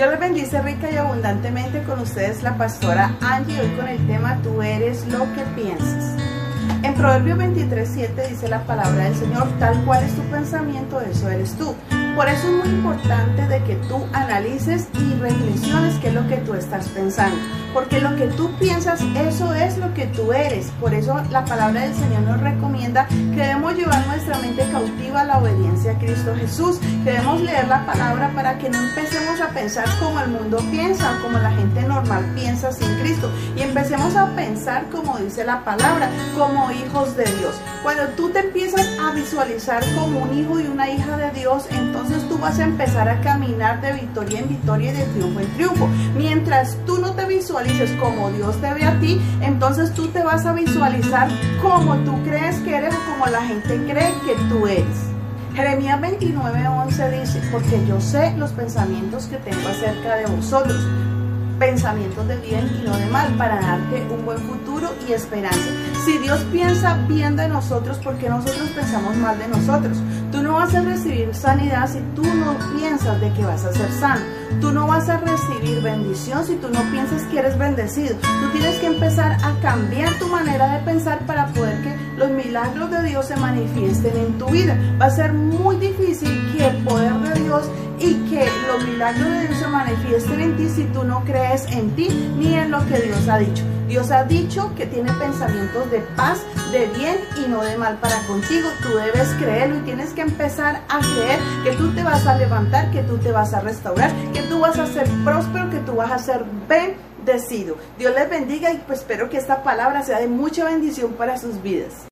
Dios les bendice rica y abundantemente con ustedes la pastora Angie, hoy con el tema Tú eres lo que piensas. En Proverbios 23, 7 dice la palabra del Señor, tal cual es tu pensamiento, eso eres tú. Por eso es muy importante de que tú analices y reflexiones qué es lo que tú estás pensando. Porque lo que tú piensas, eso es lo que tú eres. Por eso la palabra del Señor nos recomienda que debemos llevar nuestra mente cautiva a la obediencia a Cristo Jesús. Que debemos leer la palabra para que no empecemos a pensar como el mundo piensa, como la gente normal piensa sin Cristo. Y empecemos a pensar como dice la palabra, como hijos de Dios. Cuando tú te empiezas a visualizar como un hijo y una hija de Dios, entonces tú vas a empezar a caminar de victoria en victoria y de triunfo en triunfo. Mientras tú no te visualices como Dios te ve a ti, entonces tú te vas a visualizar como tú crees que eres o como la gente cree que tú eres. Jeremías 29:11 dice, porque yo sé los pensamientos que tengo acerca de vosotros, pensamientos de bien y no de mal, para darte un buen futuro y esperanza. Si Dios piensa bien de nosotros, ¿por qué nosotros pensamos mal de nosotros? Tú no vas a recibir sanidad si tú no piensas de que vas a ser sano. Tú no vas a recibir bendición si tú no piensas que eres bendecido. Tú tienes que empezar a cambiar tu manera de pensar para poder que los milagros de Dios se manifiesten en tu vida. Va a ser muy difícil que el poder de Dios y que los milagros de Dios se manifiesten en ti si tú no crees en ti ni en lo que Dios ha dicho. Dios ha dicho que tiene pensamientos de paz, de bien y no de mal para contigo. Tú debes creerlo y tienes que empezar a creer que tú te vas a levantar, que tú te vas a restaurar, que tú vas a ser próspero, que tú vas a ser bendecido. Dios les bendiga y pues espero que esta palabra sea de mucha bendición para sus vidas.